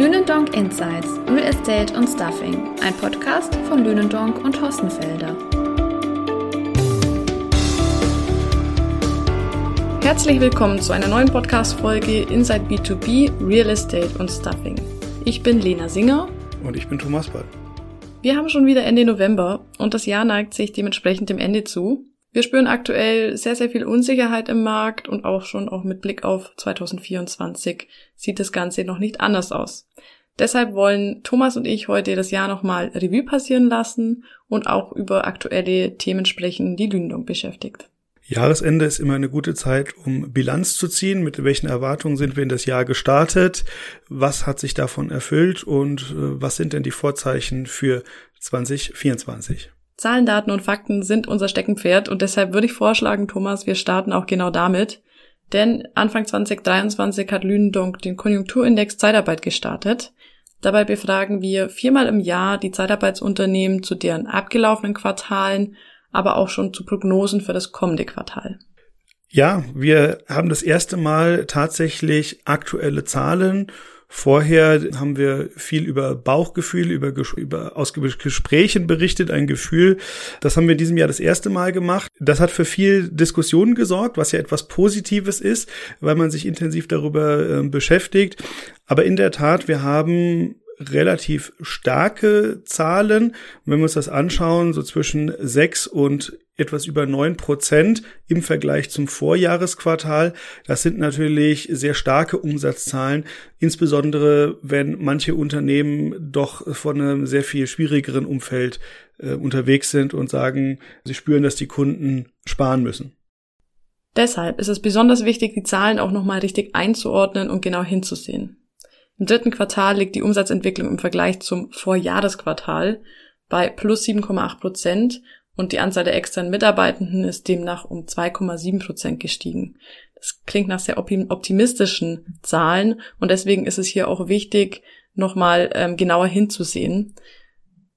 Lünendonk Insights, Real Estate und Stuffing, ein Podcast von Lünendonk und Hossenfelder. Herzlich willkommen zu einer neuen Podcast-Folge Inside B2B, Real Estate und Stuffing. Ich bin Lena Singer. Und ich bin Thomas Ball. Wir haben schon wieder Ende November und das Jahr neigt sich dementsprechend dem Ende zu. Wir spüren aktuell sehr, sehr viel Unsicherheit im Markt und auch schon auch mit Blick auf 2024 sieht das Ganze noch nicht anders aus. Deshalb wollen Thomas und ich heute das Jahr nochmal Revue passieren lassen und auch über aktuelle Themen sprechen, die Lündung beschäftigt. Jahresende ist immer eine gute Zeit, um Bilanz zu ziehen. Mit welchen Erwartungen sind wir in das Jahr gestartet? Was hat sich davon erfüllt und äh, was sind denn die Vorzeichen für 2024? Zahlen, Daten und Fakten sind unser Steckenpferd und deshalb würde ich vorschlagen, Thomas, wir starten auch genau damit. Denn Anfang 2023 hat Lünendonk den Konjunkturindex Zeitarbeit gestartet. Dabei befragen wir viermal im Jahr die Zeitarbeitsunternehmen zu deren abgelaufenen Quartalen, aber auch schon zu Prognosen für das kommende Quartal. Ja, wir haben das erste Mal tatsächlich aktuelle Zahlen Vorher haben wir viel über Bauchgefühl, über, über aus Gesprächen berichtet, ein Gefühl. Das haben wir in diesem Jahr das erste Mal gemacht. Das hat für viel Diskussionen gesorgt, was ja etwas Positives ist, weil man sich intensiv darüber äh, beschäftigt. Aber in der Tat, wir haben relativ starke Zahlen. wenn wir uns das anschauen, so zwischen sechs und etwas über neun Prozent im Vergleich zum Vorjahresquartal. Das sind natürlich sehr starke Umsatzzahlen, insbesondere wenn manche Unternehmen doch von einem sehr viel schwierigeren Umfeld äh, unterwegs sind und sagen, sie spüren, dass die Kunden sparen müssen. Deshalb ist es besonders wichtig, die Zahlen auch nochmal richtig einzuordnen und genau hinzusehen. Im dritten Quartal liegt die Umsatzentwicklung im Vergleich zum Vorjahresquartal bei plus 7,8 Prozent und die Anzahl der externen Mitarbeitenden ist demnach um 2,7 Prozent gestiegen. Das klingt nach sehr optimistischen Zahlen und deswegen ist es hier auch wichtig, nochmal ähm, genauer hinzusehen.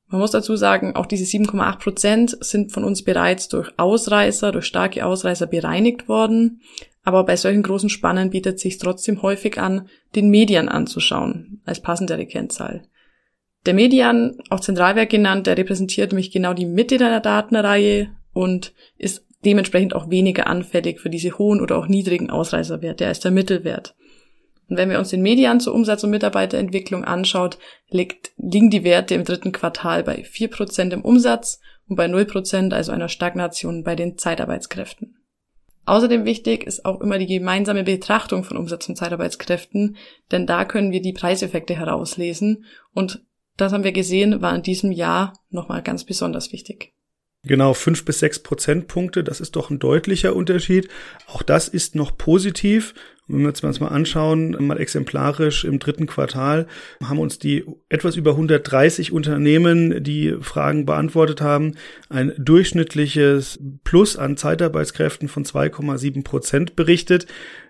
Man muss dazu sagen, auch diese 7,8 Prozent sind von uns bereits durch Ausreißer, durch starke Ausreißer bereinigt worden. Aber bei solchen großen Spannen bietet sich trotzdem häufig an, den Median anzuschauen als passendere Kennzahl. Der Median, auch Zentralwerk genannt, der repräsentiert nämlich genau die Mitte deiner Datenreihe und ist dementsprechend auch weniger anfällig für diese hohen oder auch niedrigen Ausreißerwerte als der Mittelwert. Und wenn wir uns den Median zur Umsatz- und Mitarbeiterentwicklung anschaut, liegt, liegen die Werte im dritten Quartal bei 4% im Umsatz und bei 0%, also einer Stagnation bei den Zeitarbeitskräften. Außerdem wichtig ist auch immer die gemeinsame Betrachtung von Umsatz- und Zeitarbeitskräften, denn da können wir die Preiseffekte herauslesen und das haben wir gesehen, war in diesem Jahr nochmal ganz besonders wichtig. Genau, fünf bis sechs Prozentpunkte, das ist doch ein deutlicher Unterschied. Auch das ist noch positiv. Wenn wir uns mal anschauen, mal exemplarisch im dritten Quartal, haben uns die etwas über 130 Unternehmen, die Fragen beantwortet haben, ein durchschnittliches Plus an Zeitarbeitskräften von 2,7 Prozent berichtet.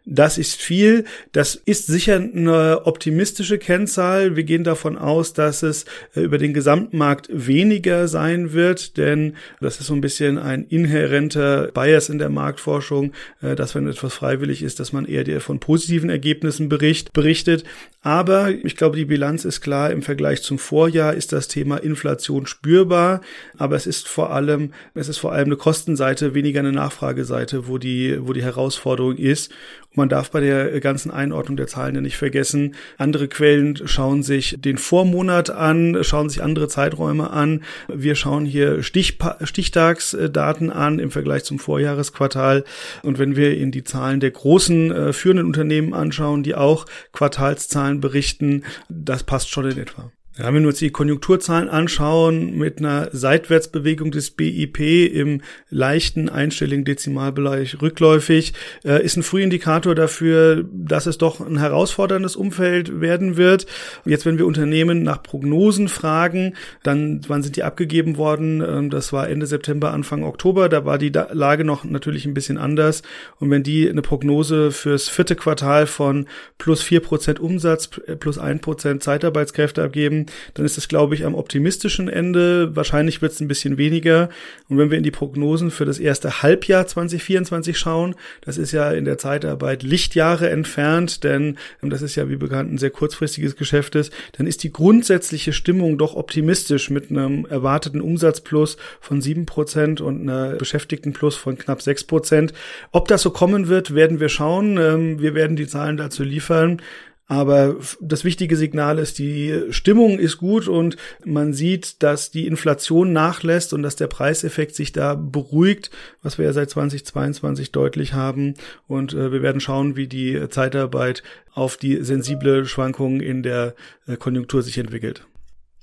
Das ist viel. Das ist sicher eine optimistische Kennzahl. Wir gehen davon aus, dass es äh, über den gesamten Markt weniger sein wird, denn das ist so ein bisschen ein inhärenter Bias in der Marktforschung, äh, dass wenn etwas freiwillig ist, dass man eher von positiven Ergebnissen bericht, berichtet. Aber ich glaube, die Bilanz ist klar. Im Vergleich zum Vorjahr ist das Thema Inflation spürbar. Aber es ist vor allem, es ist vor allem eine Kostenseite, weniger eine Nachfrageseite, wo die, wo die Herausforderung ist. Man darf bei der ganzen Einordnung der Zahlen ja nicht vergessen, andere Quellen schauen sich den Vormonat an, schauen sich andere Zeiträume an. Wir schauen hier Stichtagsdaten an im Vergleich zum Vorjahresquartal. Und wenn wir in die Zahlen der großen äh, führenden Unternehmen anschauen, die auch Quartalszahlen berichten, das passt schon in etwa. Ja, wenn wir uns die Konjunkturzahlen anschauen, mit einer Seitwärtsbewegung des BIP im leichten einstelligen Dezimalbereich rückläufig, äh, ist ein Frühindikator dafür, dass es doch ein herausforderndes Umfeld werden wird. Jetzt, wenn wir Unternehmen nach Prognosen fragen, dann, wann sind die abgegeben worden? Ähm, das war Ende September, Anfang Oktober. Da war die Lage noch natürlich ein bisschen anders. Und wenn die eine Prognose fürs vierte Quartal von plus vier Prozent Umsatz, plus ein Prozent Zeitarbeitskräfte abgeben, dann ist das, glaube ich, am optimistischen Ende. Wahrscheinlich wird es ein bisschen weniger. Und wenn wir in die Prognosen für das erste Halbjahr 2024 schauen, das ist ja in der Zeitarbeit Lichtjahre entfernt, denn das ist ja wie bekannt ein sehr kurzfristiges Geschäft ist, dann ist die grundsätzliche Stimmung doch optimistisch mit einem erwarteten Umsatzplus von sieben Prozent und einer Beschäftigtenplus von knapp sechs Prozent. Ob das so kommen wird, werden wir schauen. Ähm, wir werden die Zahlen dazu liefern. Aber das wichtige Signal ist, die Stimmung ist gut und man sieht, dass die Inflation nachlässt und dass der Preiseffekt sich da beruhigt, was wir ja seit 2022 deutlich haben. Und äh, wir werden schauen, wie die Zeitarbeit auf die sensible Schwankungen in der äh, Konjunktur sich entwickelt.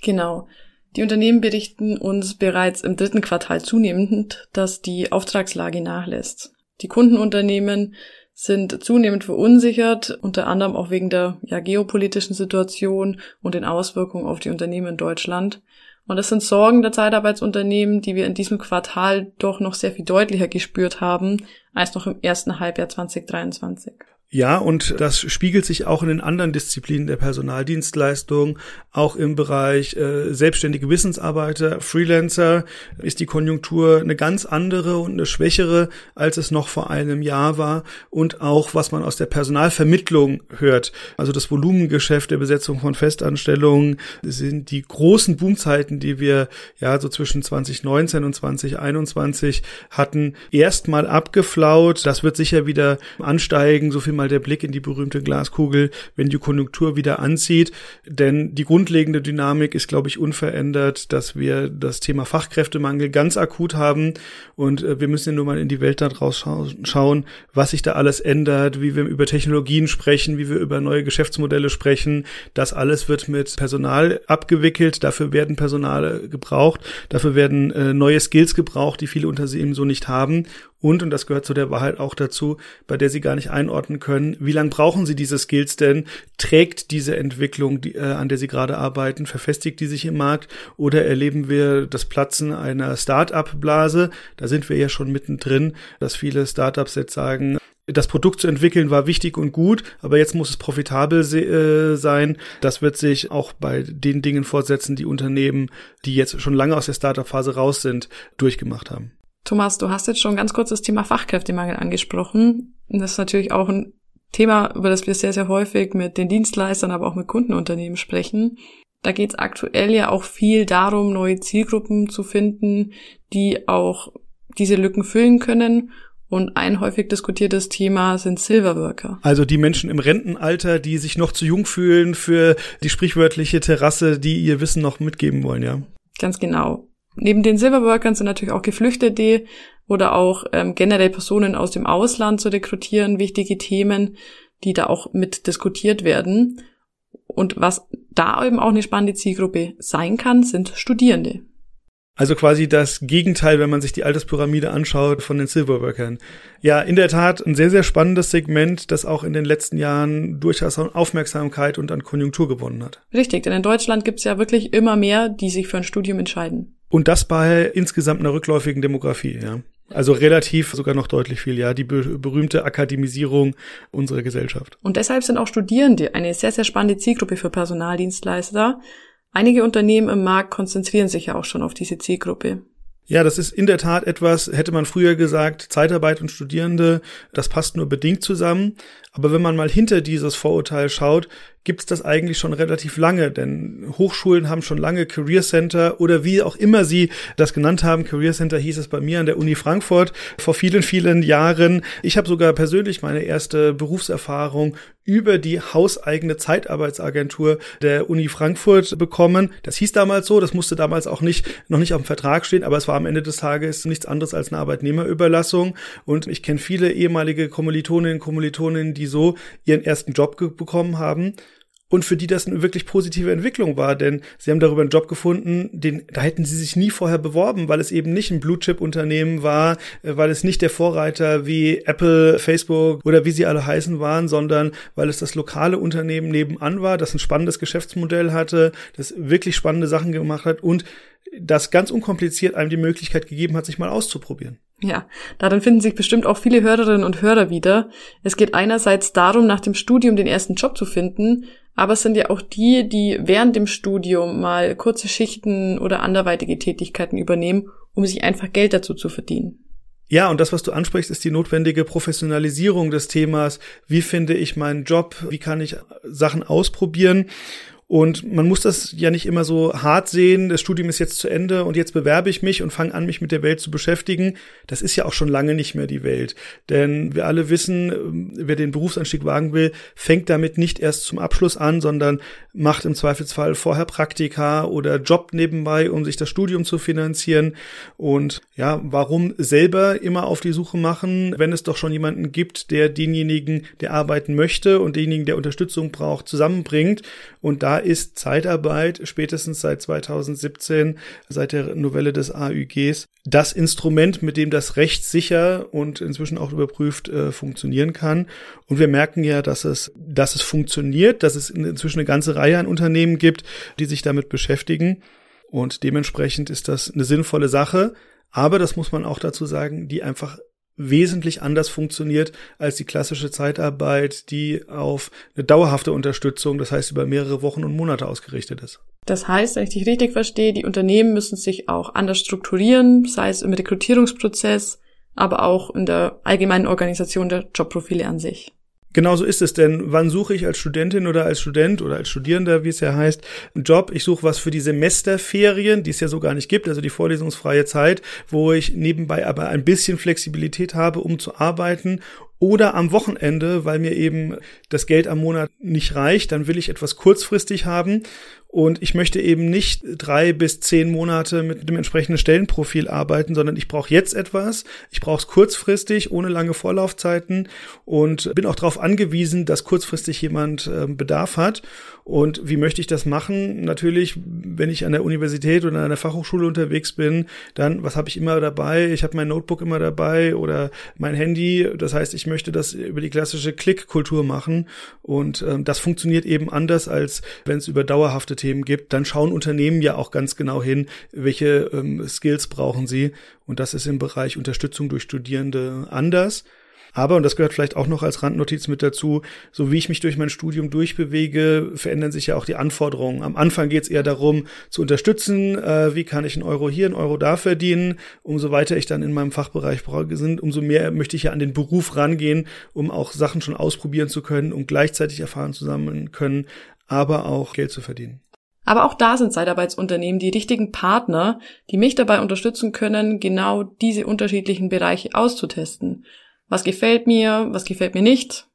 Genau. Die Unternehmen berichten uns bereits im dritten Quartal zunehmend, dass die Auftragslage nachlässt. Die Kundenunternehmen sind zunehmend verunsichert, unter anderem auch wegen der ja, geopolitischen Situation und den Auswirkungen auf die Unternehmen in Deutschland. Und das sind Sorgen der Zeitarbeitsunternehmen, die wir in diesem Quartal doch noch sehr viel deutlicher gespürt haben als noch im ersten Halbjahr 2023. Ja, und das spiegelt sich auch in den anderen Disziplinen der Personaldienstleistung, auch im Bereich äh, selbstständige Wissensarbeiter, Freelancer ist die Konjunktur eine ganz andere und eine schwächere, als es noch vor einem Jahr war und auch was man aus der Personalvermittlung hört, also das Volumengeschäft der Besetzung von Festanstellungen sind die großen Boomzeiten, die wir ja so zwischen 2019 und 2021 hatten, erstmal abgeflaut. Das wird sicher wieder ansteigen, so viel mal der Blick in die berühmte Glaskugel, wenn die Konjunktur wieder anzieht. Denn die grundlegende Dynamik ist, glaube ich, unverändert, dass wir das Thema Fachkräftemangel ganz akut haben. Und äh, wir müssen ja nur mal in die Welt da draußen schauen, was sich da alles ändert, wie wir über Technologien sprechen, wie wir über neue Geschäftsmodelle sprechen. Das alles wird mit Personal abgewickelt. Dafür werden Personale gebraucht. Dafür werden äh, neue Skills gebraucht, die viele Unternehmen so nicht haben und, und das gehört zu der Wahrheit auch dazu, bei der sie gar nicht einordnen können, wie lange brauchen sie diese Skills denn? Trägt diese Entwicklung, die, äh, an der sie gerade arbeiten, verfestigt die sich im Markt oder erleben wir das Platzen einer Start-up-Blase? Da sind wir ja schon mittendrin, dass viele Startups jetzt sagen, das Produkt zu entwickeln war wichtig und gut, aber jetzt muss es profitabel äh, sein. Das wird sich auch bei den Dingen fortsetzen, die Unternehmen, die jetzt schon lange aus der Startup-Phase raus sind, durchgemacht haben. Thomas, du hast jetzt schon ganz kurz das Thema Fachkräftemangel angesprochen. Das ist natürlich auch ein Thema, über das wir sehr, sehr häufig mit den Dienstleistern, aber auch mit Kundenunternehmen sprechen. Da geht es aktuell ja auch viel darum, neue Zielgruppen zu finden, die auch diese Lücken füllen können. Und ein häufig diskutiertes Thema sind Silverworker. Also die Menschen im Rentenalter, die sich noch zu jung fühlen für die sprichwörtliche Terrasse, die ihr Wissen noch mitgeben wollen, ja? Ganz genau. Neben den Silverworkern sind natürlich auch Geflüchtete oder auch ähm, generell Personen aus dem Ausland zu rekrutieren, wichtige Themen, die da auch mit diskutiert werden. Und was da eben auch eine spannende Zielgruppe sein kann, sind Studierende. Also quasi das Gegenteil, wenn man sich die Alterspyramide anschaut von den Silverworkern. Ja, in der Tat ein sehr, sehr spannendes Segment, das auch in den letzten Jahren durchaus an Aufmerksamkeit und an Konjunktur gewonnen hat. Richtig, denn in Deutschland gibt es ja wirklich immer mehr, die sich für ein Studium entscheiden. Und das bei insgesamt einer rückläufigen Demografie, ja. Also relativ sogar noch deutlich viel, ja, die berühmte Akademisierung unserer Gesellschaft. Und deshalb sind auch Studierende eine sehr, sehr spannende Zielgruppe für Personaldienstleister. Einige Unternehmen im Markt konzentrieren sich ja auch schon auf diese Zielgruppe. Ja, das ist in der Tat etwas, hätte man früher gesagt, Zeitarbeit und Studierende, das passt nur bedingt zusammen. Aber wenn man mal hinter dieses Vorurteil schaut, gibt es das eigentlich schon relativ lange, denn Hochschulen haben schon lange Career Center oder wie auch immer sie das genannt haben. Career Center hieß es bei mir an der Uni Frankfurt vor vielen, vielen Jahren. Ich habe sogar persönlich meine erste Berufserfahrung über die hauseigene Zeitarbeitsagentur der Uni Frankfurt bekommen. Das hieß damals so, das musste damals auch nicht, noch nicht auf dem Vertrag stehen, aber es war am Ende des Tages nichts anderes als eine Arbeitnehmerüberlassung. Und ich kenne viele ehemalige Kommilitoninnen und Kommilitonen, die so ihren ersten Job bekommen haben und für die das eine wirklich positive Entwicklung war, denn sie haben darüber einen Job gefunden, den da hätten sie sich nie vorher beworben, weil es eben nicht ein Blue Chip Unternehmen war, äh, weil es nicht der Vorreiter wie Apple, Facebook oder wie sie alle heißen waren, sondern weil es das lokale Unternehmen nebenan war, das ein spannendes Geschäftsmodell hatte, das wirklich spannende Sachen gemacht hat und das ganz unkompliziert einem die Möglichkeit gegeben hat, sich mal auszuprobieren. Ja, darin finden sich bestimmt auch viele Hörerinnen und Hörer wieder. Es geht einerseits darum, nach dem Studium den ersten Job zu finden, aber es sind ja auch die, die während dem Studium mal kurze Schichten oder anderweitige Tätigkeiten übernehmen, um sich einfach Geld dazu zu verdienen. Ja, und das, was du ansprichst, ist die notwendige Professionalisierung des Themas. Wie finde ich meinen Job? Wie kann ich Sachen ausprobieren? Und man muss das ja nicht immer so hart sehen, das Studium ist jetzt zu Ende und jetzt bewerbe ich mich und fange an, mich mit der Welt zu beschäftigen. Das ist ja auch schon lange nicht mehr die Welt. Denn wir alle wissen, wer den Berufsanstieg wagen will, fängt damit nicht erst zum Abschluss an, sondern macht im Zweifelsfall vorher Praktika oder Job nebenbei, um sich das Studium zu finanzieren. Und ja, warum selber immer auf die Suche machen, wenn es doch schon jemanden gibt, der denjenigen, der arbeiten möchte und denjenigen, der Unterstützung braucht, zusammenbringt. Und da ist Zeitarbeit spätestens seit 2017, seit der Novelle des AÜGs, das Instrument, mit dem das Recht sicher und inzwischen auch überprüft äh, funktionieren kann. Und wir merken ja, dass es, dass es funktioniert, dass es inzwischen eine ganze Reihe an Unternehmen gibt, die sich damit beschäftigen. Und dementsprechend ist das eine sinnvolle Sache. Aber das muss man auch dazu sagen, die einfach wesentlich anders funktioniert als die klassische Zeitarbeit, die auf eine dauerhafte Unterstützung, das heißt über mehrere Wochen und Monate ausgerichtet ist. Das heißt, wenn ich dich richtig verstehe, die Unternehmen müssen sich auch anders strukturieren, sei es im Rekrutierungsprozess, aber auch in der allgemeinen Organisation der Jobprofile an sich. Genauso ist es denn. Wann suche ich als Studentin oder als Student oder als Studierender, wie es ja heißt, einen Job? Ich suche was für die Semesterferien, die es ja so gar nicht gibt, also die vorlesungsfreie Zeit, wo ich nebenbei aber ein bisschen Flexibilität habe, um zu arbeiten oder am Wochenende, weil mir eben das Geld am Monat nicht reicht, dann will ich etwas kurzfristig haben und ich möchte eben nicht drei bis zehn Monate mit dem entsprechenden Stellenprofil arbeiten, sondern ich brauche jetzt etwas. Ich brauche es kurzfristig, ohne lange Vorlaufzeiten und bin auch darauf angewiesen, dass kurzfristig jemand äh, Bedarf hat. Und wie möchte ich das machen? Natürlich, wenn ich an der Universität oder an der Fachhochschule unterwegs bin, dann, was habe ich immer dabei? Ich habe mein Notebook immer dabei oder mein Handy. Das heißt, ich möchte das über die klassische Klickkultur machen. Und ähm, das funktioniert eben anders, als wenn es über dauerhafte Themen gibt. Dann schauen Unternehmen ja auch ganz genau hin, welche ähm, Skills brauchen sie. Und das ist im Bereich Unterstützung durch Studierende anders. Aber, und das gehört vielleicht auch noch als Randnotiz mit dazu, so wie ich mich durch mein Studium durchbewege, verändern sich ja auch die Anforderungen. Am Anfang geht es eher darum, zu unterstützen, äh, wie kann ich einen Euro hier, einen Euro da verdienen. Umso weiter ich dann in meinem Fachbereich sind, umso mehr möchte ich ja an den Beruf rangehen, um auch Sachen schon ausprobieren zu können und gleichzeitig Erfahren zusammen können, aber auch Geld zu verdienen. Aber auch da sind Zeitarbeitsunternehmen die richtigen Partner, die mich dabei unterstützen können, genau diese unterschiedlichen Bereiche auszutesten was gefällt mir, was gefällt mir nicht.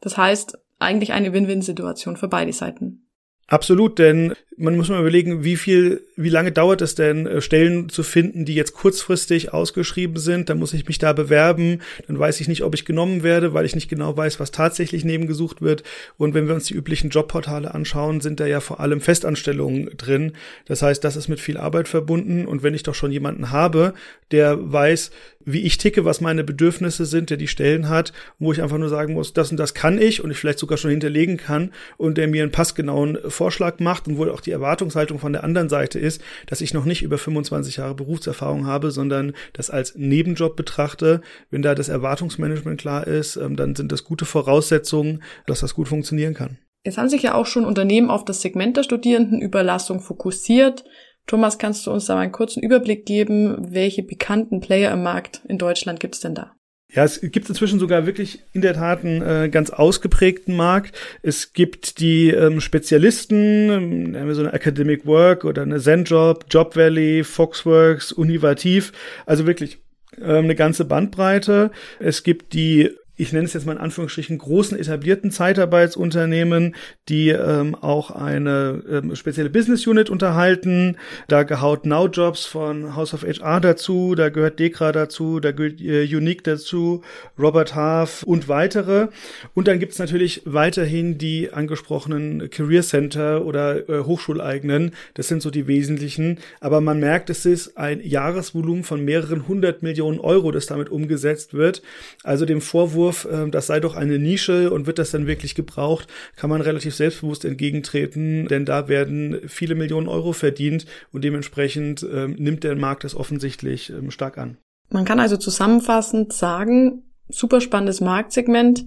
Das heißt, eigentlich eine Win-Win-Situation für beide Seiten. Absolut, denn man muss mal überlegen, wie viel, wie lange dauert es denn, äh, Stellen zu finden, die jetzt kurzfristig ausgeschrieben sind. Dann muss ich mich da bewerben. Dann weiß ich nicht, ob ich genommen werde, weil ich nicht genau weiß, was tatsächlich nebengesucht wird. Und wenn wir uns die üblichen Jobportale anschauen, sind da ja vor allem Festanstellungen drin. Das heißt, das ist mit viel Arbeit verbunden. Und wenn ich doch schon jemanden habe, der weiß, wie ich ticke, was meine Bedürfnisse sind, der die Stellen hat, wo ich einfach nur sagen muss, das und das kann ich und ich vielleicht sogar schon hinterlegen kann und der mir einen passgenauen Vorschlag macht und wo auch die Erwartungshaltung von der anderen Seite ist, dass ich noch nicht über 25 Jahre Berufserfahrung habe, sondern das als Nebenjob betrachte. Wenn da das Erwartungsmanagement klar ist, ähm, dann sind das gute Voraussetzungen, dass das gut funktionieren kann. Jetzt haben sich ja auch schon Unternehmen auf das Segment der Studierendenüberlassung fokussiert. Thomas, kannst du uns da mal einen kurzen Überblick geben, welche bekannten Player im Markt in Deutschland gibt es denn da? Ja, es gibt inzwischen sogar wirklich in der Tat einen äh, ganz ausgeprägten Markt. Es gibt die ähm, Spezialisten, ähm, so eine Academic Work oder eine ZenJob, Job Valley, Foxworks, Univativ, also wirklich ähm, eine ganze Bandbreite. Es gibt die ich nenne es jetzt mal in Anführungsstrichen, großen etablierten Zeitarbeitsunternehmen, die ähm, auch eine ähm, spezielle Business Unit unterhalten. Da gehaut Now Jobs von House of HR dazu, da gehört Dekra dazu, da gehört äh, Unique dazu, Robert Half und weitere. Und dann gibt's natürlich weiterhin die angesprochenen Career Center oder äh, Hochschuleigenen. Das sind so die wesentlichen. Aber man merkt, es ist ein Jahresvolumen von mehreren hundert Millionen Euro, das damit umgesetzt wird. Also dem Vorwurf, Vorwurf, äh, das sei doch eine Nische und wird das dann wirklich gebraucht, kann man relativ selbstbewusst entgegentreten, denn da werden viele Millionen Euro verdient und dementsprechend ähm, nimmt der Markt das offensichtlich ähm, stark an. Man kann also zusammenfassend sagen, super spannendes Marktsegment,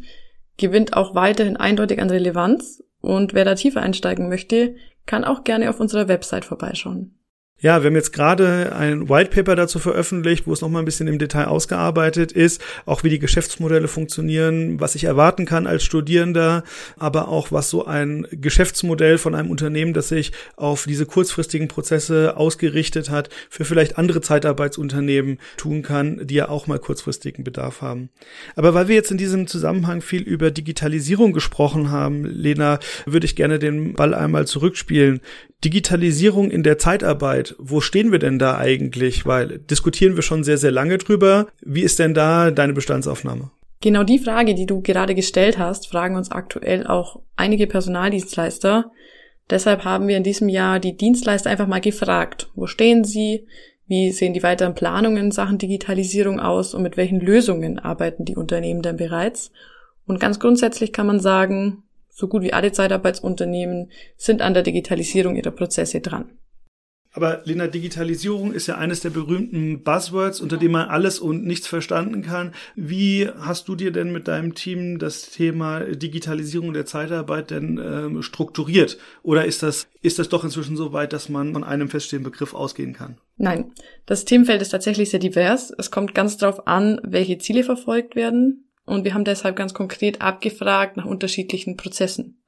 gewinnt auch weiterhin eindeutig an Relevanz, Und wer da tiefer einsteigen möchte, kann auch gerne auf unserer Website vorbeischauen. Ja, wir haben jetzt gerade ein White Paper dazu veröffentlicht, wo es nochmal ein bisschen im Detail ausgearbeitet ist, auch wie die Geschäftsmodelle funktionieren, was ich erwarten kann als Studierender, aber auch was so ein Geschäftsmodell von einem Unternehmen, das sich auf diese kurzfristigen Prozesse ausgerichtet hat, für vielleicht andere Zeitarbeitsunternehmen tun kann, die ja auch mal kurzfristigen Bedarf haben. Aber weil wir jetzt in diesem Zusammenhang viel über Digitalisierung gesprochen haben, Lena, würde ich gerne den Ball einmal zurückspielen. Digitalisierung in der Zeitarbeit, wo stehen wir denn da eigentlich? Weil diskutieren wir schon sehr, sehr lange drüber. Wie ist denn da deine Bestandsaufnahme? Genau die Frage, die du gerade gestellt hast, fragen uns aktuell auch einige Personaldienstleister. Deshalb haben wir in diesem Jahr die Dienstleister einfach mal gefragt, wo stehen sie, wie sehen die weiteren Planungen in Sachen Digitalisierung aus und mit welchen Lösungen arbeiten die Unternehmen denn bereits? Und ganz grundsätzlich kann man sagen, so gut wie alle Zeitarbeitsunternehmen sind an der Digitalisierung ihrer Prozesse dran. Aber Lena, Digitalisierung ist ja eines der berühmten Buzzwords, unter dem man alles und nichts verstanden kann. Wie hast du dir denn mit deinem Team das Thema Digitalisierung der Zeitarbeit denn ähm, strukturiert? Oder ist das, ist das doch inzwischen so weit, dass man von einem feststehenden Begriff ausgehen kann? Nein, das Themenfeld ist tatsächlich sehr divers. Es kommt ganz darauf an, welche Ziele verfolgt werden. Und wir haben deshalb ganz konkret abgefragt nach unterschiedlichen Prozessen.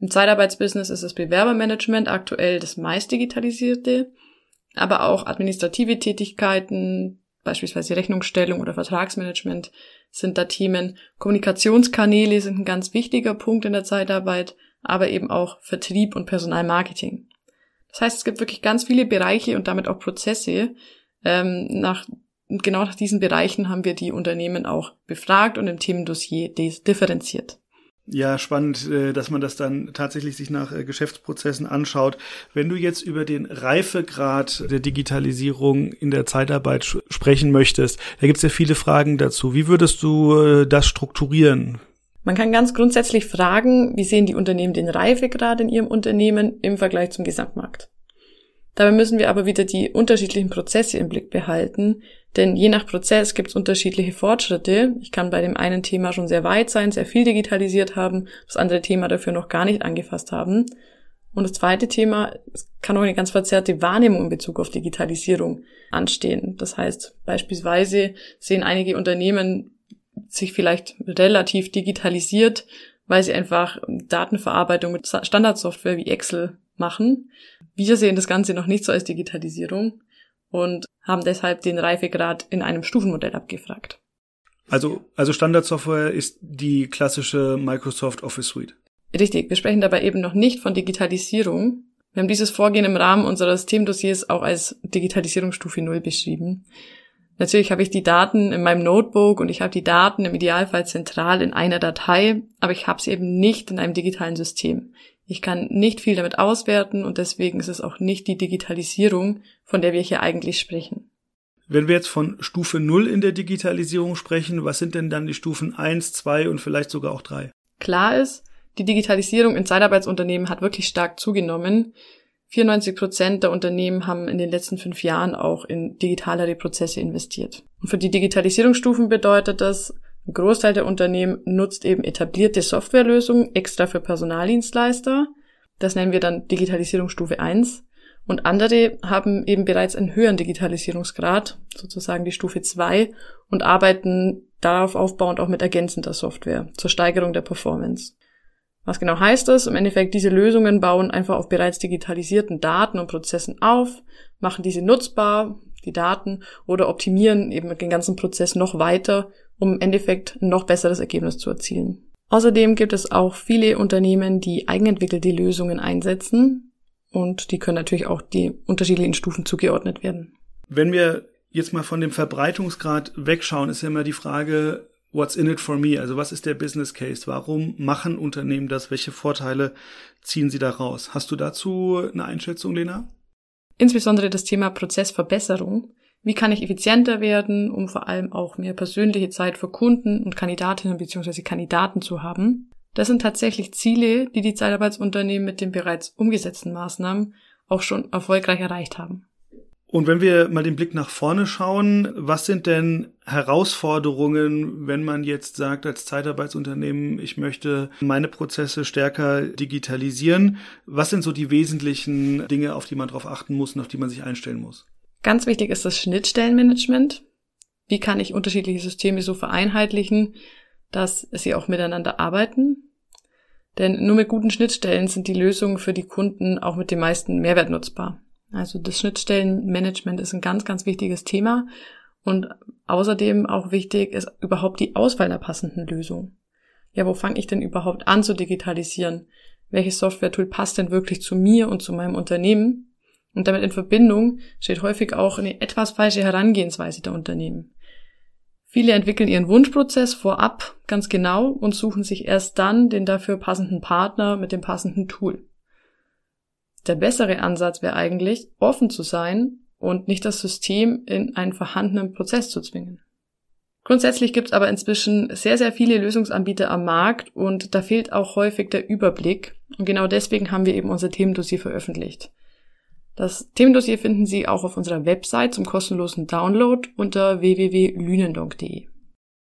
Im Zeitarbeitsbusiness ist das Bewerbermanagement aktuell das meist digitalisierte, aber auch administrative Tätigkeiten, beispielsweise Rechnungsstellung oder Vertragsmanagement sind da Themen. Kommunikationskanäle sind ein ganz wichtiger Punkt in der Zeitarbeit, aber eben auch Vertrieb und Personalmarketing. Das heißt, es gibt wirklich ganz viele Bereiche und damit auch Prozesse, ähm, nach genau nach diesen Bereichen haben wir die Unternehmen auch befragt und im Themendossier differenziert. Ja, spannend, äh, dass man das dann tatsächlich sich nach äh, Geschäftsprozessen anschaut. Wenn du jetzt über den Reifegrad der Digitalisierung in der Zeitarbeit sprechen möchtest, da gibt es ja viele Fragen dazu. Wie würdest du äh, das strukturieren? Man kann ganz grundsätzlich fragen, wie sehen die Unternehmen den Reifegrad in ihrem Unternehmen im Vergleich zum Gesamtmarkt? Dabei müssen wir aber wieder die unterschiedlichen Prozesse im Blick behalten, denn je nach Prozess gibt es unterschiedliche Fortschritte. Ich kann bei dem einen Thema schon sehr weit sein, sehr viel digitalisiert haben, das andere Thema dafür noch gar nicht angefasst haben. Und das zweite Thema, es kann auch eine ganz verzerrte Wahrnehmung in Bezug auf Digitalisierung anstehen. Das heißt, beispielsweise sehen einige Unternehmen sich vielleicht relativ digitalisiert, weil sie einfach Datenverarbeitung mit Standardsoftware wie Excel machen. Wir sehen das Ganze noch nicht so als Digitalisierung und haben deshalb den Reifegrad in einem Stufenmodell abgefragt. Also, also Standardsoftware ist die klassische Microsoft Office Suite. Richtig, wir sprechen dabei eben noch nicht von Digitalisierung. Wir haben dieses Vorgehen im Rahmen unseres Themendossiers auch als Digitalisierungsstufe 0 beschrieben. Natürlich habe ich die Daten in meinem Notebook und ich habe die Daten im Idealfall zentral in einer Datei, aber ich habe sie eben nicht in einem digitalen System. Ich kann nicht viel damit auswerten und deswegen ist es auch nicht die Digitalisierung, von der wir hier eigentlich sprechen. Wenn wir jetzt von Stufe 0 in der Digitalisierung sprechen, was sind denn dann die Stufen 1, 2 und vielleicht sogar auch 3? Klar ist, die Digitalisierung in Zeitarbeitsunternehmen hat wirklich stark zugenommen. 94 Prozent der Unternehmen haben in den letzten fünf Jahren auch in digitalere Prozesse investiert. Und für die Digitalisierungsstufen bedeutet das, ein Großteil der Unternehmen nutzt eben etablierte Softwarelösungen extra für Personaldienstleister. Das nennen wir dann Digitalisierungsstufe 1. Und andere haben eben bereits einen höheren Digitalisierungsgrad, sozusagen die Stufe 2, und arbeiten darauf aufbauend auch mit ergänzender Software zur Steigerung der Performance. Was genau heißt das? Im Endeffekt, diese Lösungen bauen einfach auf bereits digitalisierten Daten und Prozessen auf, machen diese nutzbar, die Daten, oder optimieren eben den ganzen Prozess noch weiter um im Endeffekt noch besseres Ergebnis zu erzielen. Außerdem gibt es auch viele Unternehmen, die eigenentwickelte Lösungen einsetzen und die können natürlich auch die unterschiedlichen Stufen zugeordnet werden. Wenn wir jetzt mal von dem Verbreitungsgrad wegschauen, ist ja immer die Frage, what's in it for me? Also was ist der Business Case? Warum machen Unternehmen das? Welche Vorteile ziehen sie daraus? Hast du dazu eine Einschätzung, Lena? Insbesondere das Thema Prozessverbesserung wie kann ich effizienter werden, um vor allem auch mehr persönliche Zeit für Kunden und Kandidatinnen bzw. Kandidaten zu haben? Das sind tatsächlich Ziele, die die Zeitarbeitsunternehmen mit den bereits umgesetzten Maßnahmen auch schon erfolgreich erreicht haben. Und wenn wir mal den Blick nach vorne schauen, was sind denn Herausforderungen, wenn man jetzt sagt, als Zeitarbeitsunternehmen, ich möchte meine Prozesse stärker digitalisieren? Was sind so die wesentlichen Dinge, auf die man darauf achten muss und auf die man sich einstellen muss? Ganz wichtig ist das Schnittstellenmanagement. Wie kann ich unterschiedliche Systeme so vereinheitlichen, dass sie auch miteinander arbeiten? Denn nur mit guten Schnittstellen sind die Lösungen für die Kunden auch mit dem meisten Mehrwert nutzbar. Also das Schnittstellenmanagement ist ein ganz, ganz wichtiges Thema. Und außerdem auch wichtig ist überhaupt die Auswahl der passenden Lösung. Ja, wo fange ich denn überhaupt an zu digitalisieren? Welches Software-Tool passt denn wirklich zu mir und zu meinem Unternehmen? Und damit in Verbindung steht häufig auch eine etwas falsche Herangehensweise der Unternehmen. Viele entwickeln ihren Wunschprozess vorab ganz genau und suchen sich erst dann den dafür passenden Partner mit dem passenden Tool. Der bessere Ansatz wäre eigentlich, offen zu sein und nicht das System in einen vorhandenen Prozess zu zwingen. Grundsätzlich gibt es aber inzwischen sehr, sehr viele Lösungsanbieter am Markt und da fehlt auch häufig der Überblick. Und genau deswegen haben wir eben unser Themendossier veröffentlicht. Das Themendossier finden Sie auch auf unserer Website zum kostenlosen Download unter www.lünendonk.de.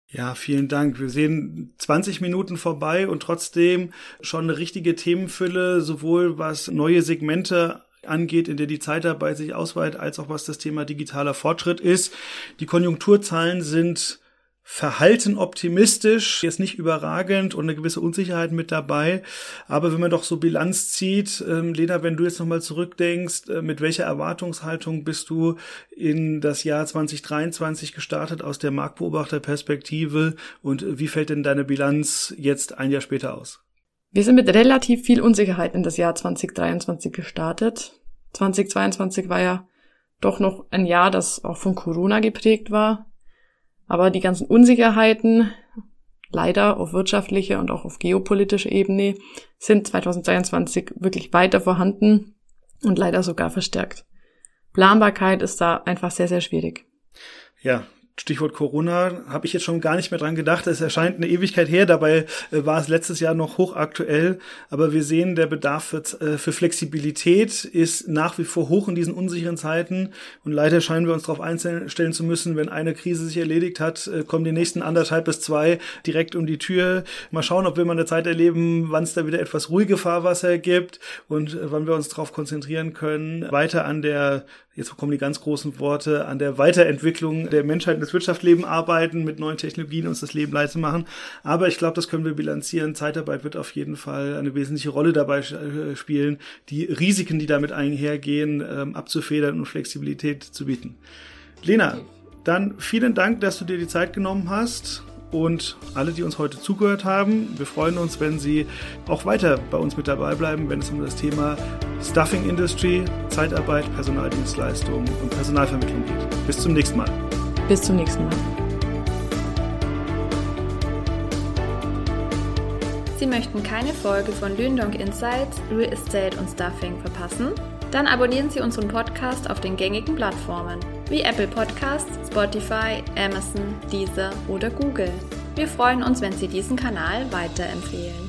Ja, vielen Dank. Wir sehen 20 Minuten vorbei und trotzdem schon eine richtige Themenfülle, sowohl was neue Segmente angeht, in der die Zeitarbeit sich ausweitet, als auch was das Thema digitaler Fortschritt ist. Die Konjunkturzahlen sind verhalten optimistisch, jetzt nicht überragend und eine gewisse Unsicherheit mit dabei. Aber wenn man doch so Bilanz zieht, ähm, Lena, wenn du jetzt nochmal zurückdenkst, äh, mit welcher Erwartungshaltung bist du in das Jahr 2023 gestartet aus der Marktbeobachterperspektive und wie fällt denn deine Bilanz jetzt ein Jahr später aus? Wir sind mit relativ viel Unsicherheit in das Jahr 2023 gestartet. 2022 war ja doch noch ein Jahr, das auch von Corona geprägt war. Aber die ganzen Unsicherheiten, leider auf wirtschaftlicher und auch auf geopolitischer Ebene, sind 2022 wirklich weiter vorhanden und leider sogar verstärkt. Planbarkeit ist da einfach sehr, sehr schwierig. Ja, Stichwort Corona, habe ich jetzt schon gar nicht mehr dran gedacht. Es erscheint eine Ewigkeit her, dabei äh, war es letztes Jahr noch hochaktuell. Aber wir sehen, der Bedarf für, äh, für Flexibilität ist nach wie vor hoch in diesen unsicheren Zeiten. Und leider scheinen wir uns darauf einstellen zu müssen, wenn eine Krise sich erledigt hat, äh, kommen die nächsten anderthalb bis zwei direkt um die Tür. Mal schauen, ob wir mal eine Zeit erleben, wann es da wieder etwas ruhige Fahrwasser gibt und wann wir uns darauf konzentrieren können, weiter an der jetzt kommen die ganz großen Worte, an der Weiterentwicklung der Menschheit und des Wirtschaftslebens arbeiten, mit neuen Technologien uns das Leben leichter machen. Aber ich glaube, das können wir bilanzieren. Zeitarbeit wird auf jeden Fall eine wesentliche Rolle dabei äh, spielen, die Risiken, die damit einhergehen, ähm, abzufedern und Flexibilität zu bieten. Lena, dann vielen Dank, dass du dir die Zeit genommen hast und alle, die uns heute zugehört haben. Wir freuen uns, wenn Sie auch weiter bei uns mit dabei bleiben, wenn es um das Thema Stuffing Industry, Zeitarbeit, Personaldienstleistung und Personalvermittlung geht. Bis zum nächsten Mal. Bis zum nächsten Mal. Sie möchten keine Folge von Lündong Insights, Real Estate und Stuffing verpassen? Dann abonnieren Sie unseren Podcast auf den gängigen Plattformen wie Apple Podcasts, Spotify, Amazon, Deezer oder Google. Wir freuen uns, wenn Sie diesen Kanal weiterempfehlen.